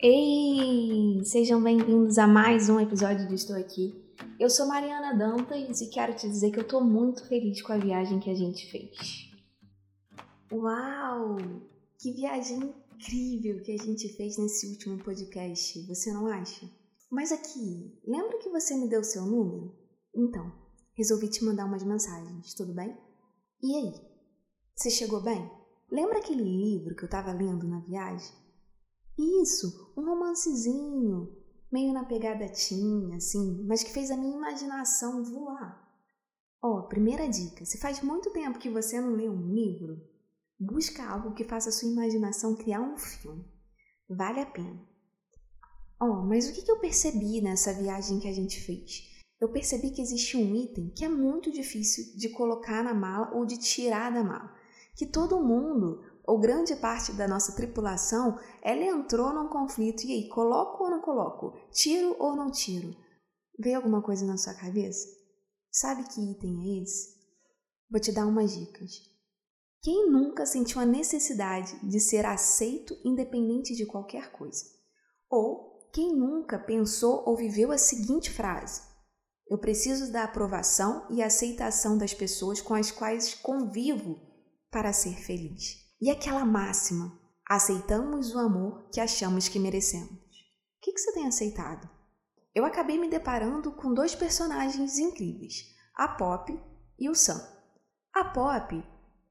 Ei! Sejam bem-vindos a mais um episódio de Estou Aqui. Eu sou Mariana Dantas e quero te dizer que eu tô muito feliz com a viagem que a gente fez. Uau! Que viagem incrível que a gente fez nesse último podcast, você não acha? Mas aqui, lembra que você me deu seu número? Então, resolvi te mandar umas mensagens, tudo bem? E aí? Você chegou bem? Lembra aquele livro que eu tava lendo na viagem? Isso, um romancezinho, meio na pegada tinha, assim, mas que fez a minha imaginação voar. Ó, oh, primeira dica: se faz muito tempo que você não lê um livro, busca algo que faça a sua imaginação criar um filme. Vale a pena. Ó, oh, mas o que eu percebi nessa viagem que a gente fez? Eu percebi que existe um item que é muito difícil de colocar na mala ou de tirar da mala. Que todo mundo ou grande parte da nossa tripulação, ela entrou num conflito. E aí, coloco ou não coloco? Tiro ou não tiro? Veio alguma coisa na sua cabeça? Sabe que item é esse? Vou te dar umas dicas. Quem nunca sentiu a necessidade de ser aceito independente de qualquer coisa? Ou quem nunca pensou ou viveu a seguinte frase: Eu preciso da aprovação e aceitação das pessoas com as quais convivo para ser feliz. E aquela máxima: aceitamos o amor que achamos que merecemos. O que, você tem aceitado? Eu acabei me deparando com dois personagens incríveis, a Pop e o Sam. A Pop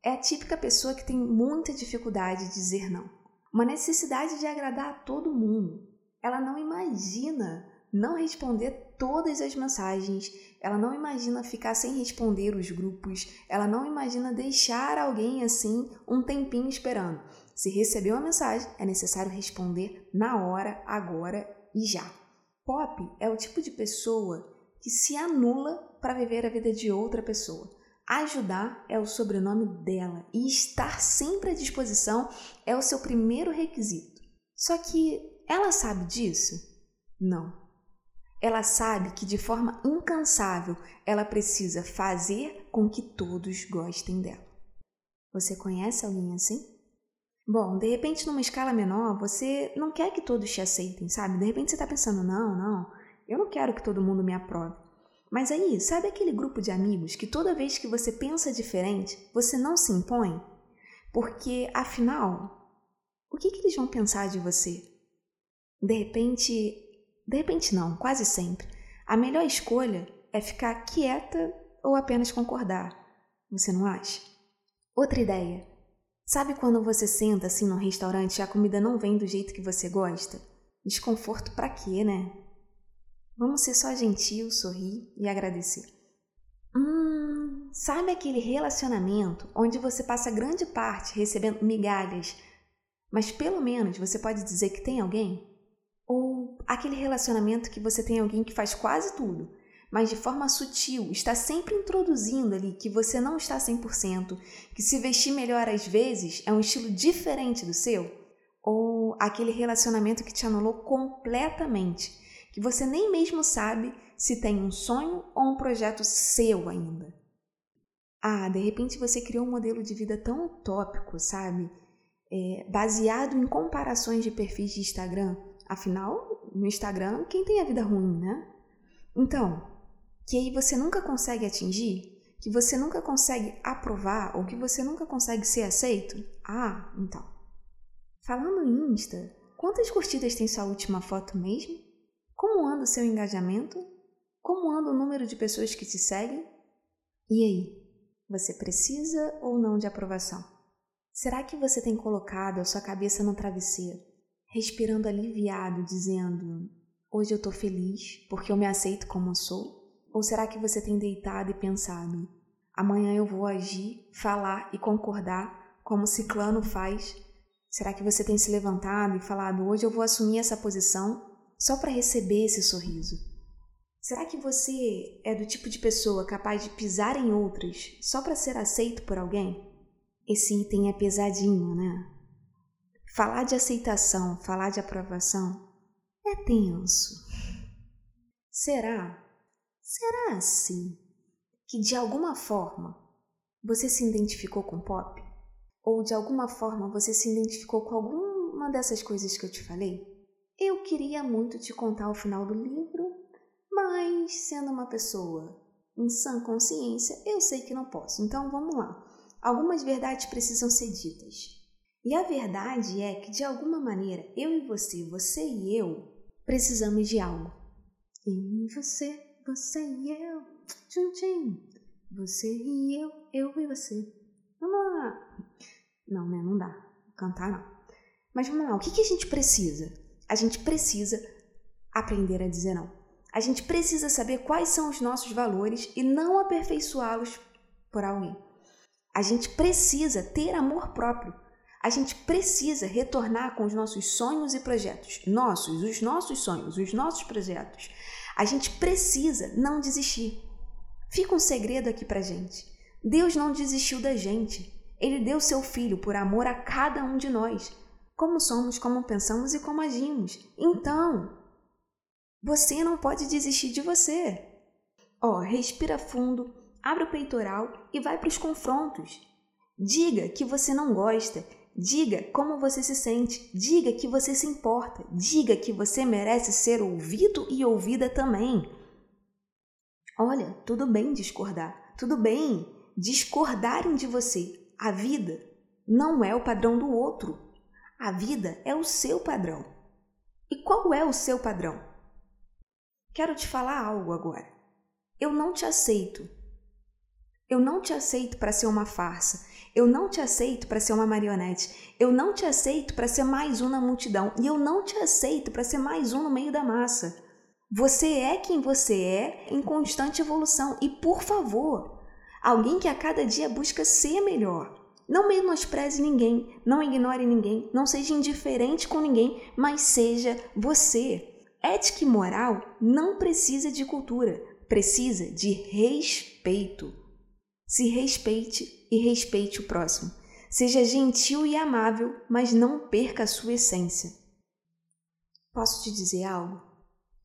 é a típica pessoa que tem muita dificuldade de dizer não, uma necessidade de agradar a todo mundo. Ela não imagina não responder todas as mensagens, ela não imagina ficar sem responder os grupos, ela não imagina deixar alguém assim um tempinho esperando. Se recebeu a mensagem, é necessário responder na hora, agora e já. Pop é o tipo de pessoa que se anula para viver a vida de outra pessoa. Ajudar é o sobrenome dela e estar sempre à disposição é o seu primeiro requisito. Só que ela sabe disso? Não. Ela sabe que de forma incansável ela precisa fazer com que todos gostem dela. Você conhece alguém assim? Bom, de repente, numa escala menor, você não quer que todos te aceitem, sabe? De repente você está pensando, não, não, eu não quero que todo mundo me aprove. Mas aí, sabe aquele grupo de amigos que toda vez que você pensa diferente, você não se impõe? Porque, afinal, o que, que eles vão pensar de você? De repente, de repente, não, quase sempre. A melhor escolha é ficar quieta ou apenas concordar. Você não acha? Outra ideia. Sabe quando você senta assim num restaurante e a comida não vem do jeito que você gosta? Desconforto para quê, né? Vamos ser só gentil, sorrir e agradecer. Hum, sabe aquele relacionamento onde você passa grande parte recebendo migalhas, mas pelo menos você pode dizer que tem alguém? Ou aquele relacionamento que você tem alguém que faz quase tudo, mas de forma sutil, está sempre introduzindo ali que você não está 100%, que se vestir melhor às vezes é um estilo diferente do seu? Ou aquele relacionamento que te anulou completamente, que você nem mesmo sabe se tem um sonho ou um projeto seu ainda? Ah, de repente você criou um modelo de vida tão utópico, sabe? É, baseado em comparações de perfis de Instagram, Afinal, no Instagram, quem tem a vida ruim, né? Então, que aí você nunca consegue atingir, que você nunca consegue aprovar ou que você nunca consegue ser aceito? Ah, então. Falando em Insta, quantas curtidas tem sua última foto mesmo? Como anda o seu engajamento? Como anda o número de pessoas que te seguem? E aí, você precisa ou não de aprovação? Será que você tem colocado a sua cabeça no travesseiro respirando aliviado, dizendo: Hoje eu tô feliz porque eu me aceito como eu sou? Ou será que você tem deitado e pensado: Amanhã eu vou agir, falar e concordar como Ciclano faz? Será que você tem se levantado e falado: Hoje eu vou assumir essa posição só para receber esse sorriso? Será que você é do tipo de pessoa capaz de pisar em outras só para ser aceito por alguém? Esse item é pesadinho, né? Falar de aceitação, falar de aprovação é tenso. Será? Será assim que de alguma forma você se identificou com pop? Ou de alguma forma você se identificou com alguma dessas coisas que eu te falei? queria muito te contar o final do livro, mas sendo uma pessoa em sã consciência, eu sei que não posso. Então vamos lá. Algumas verdades precisam ser ditas. E a verdade é que, de alguma maneira, eu e você, você e eu, precisamos de algo. Eu e você, você e eu, tchum. Você e eu, eu e você. Vamos lá. Não, né? Não dá. Cantar não. Mas vamos lá. O que, que a gente precisa? A gente precisa aprender a dizer não. A gente precisa saber quais são os nossos valores e não aperfeiçoá-los por alguém. A gente precisa ter amor próprio. A gente precisa retornar com os nossos sonhos e projetos. Nossos, os nossos sonhos, os nossos projetos. A gente precisa não desistir. Fica um segredo aqui pra gente. Deus não desistiu da gente. Ele deu seu filho por amor a cada um de nós. Como somos, como pensamos e como agimos. Então, você não pode desistir de você. Ó, oh, respira fundo, abre o peitoral e vai para os confrontos. Diga que você não gosta, diga como você se sente, diga que você se importa, diga que você merece ser ouvido e ouvida também. Olha, tudo bem discordar, tudo bem discordarem de você. A vida não é o padrão do outro. A vida é o seu padrão. E qual é o seu padrão? Quero te falar algo agora. Eu não te aceito. Eu não te aceito para ser uma farsa. Eu não te aceito para ser uma marionete. Eu não te aceito para ser mais um na multidão. E eu não te aceito para ser mais um no meio da massa. Você é quem você é em constante evolução. E por favor, alguém que a cada dia busca ser melhor. Não menospreze ninguém, não ignore ninguém, não seja indiferente com ninguém, mas seja você. Ética e moral não precisa de cultura, precisa de respeito. Se respeite e respeite o próximo. Seja gentil e amável, mas não perca a sua essência. Posso te dizer algo?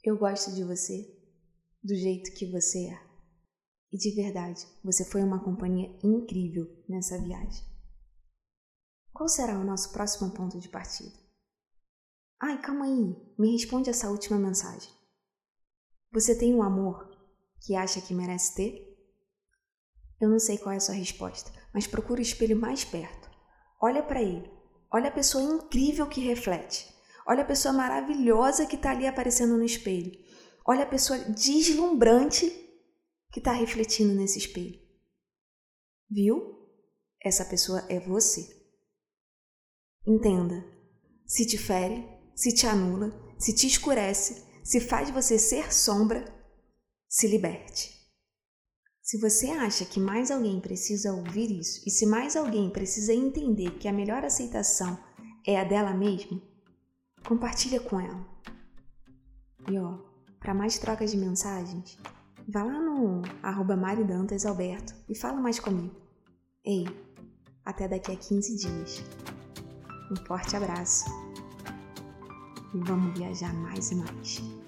Eu gosto de você do jeito que você é. E de verdade, você foi uma companhia incrível nessa viagem. Qual será o nosso próximo ponto de partida? Ai, calma aí, me responde essa última mensagem. Você tem um amor que acha que merece ter? Eu não sei qual é a sua resposta, mas procura o espelho mais perto. Olha para ele. Olha a pessoa incrível que reflete. Olha a pessoa maravilhosa que está ali aparecendo no espelho. Olha a pessoa deslumbrante que está refletindo nesse espelho. Viu? Essa pessoa é você. Entenda. Se te fere, se te anula, se te escurece, se faz você ser sombra, se liberte. Se você acha que mais alguém precisa ouvir isso e se mais alguém precisa entender que a melhor aceitação é a dela mesma, compartilha com ela. E ó, para mais trocas de mensagens, vá lá no arroba e fala mais comigo. Ei, até daqui a 15 dias. Um forte abraço e vamos viajar mais e mais.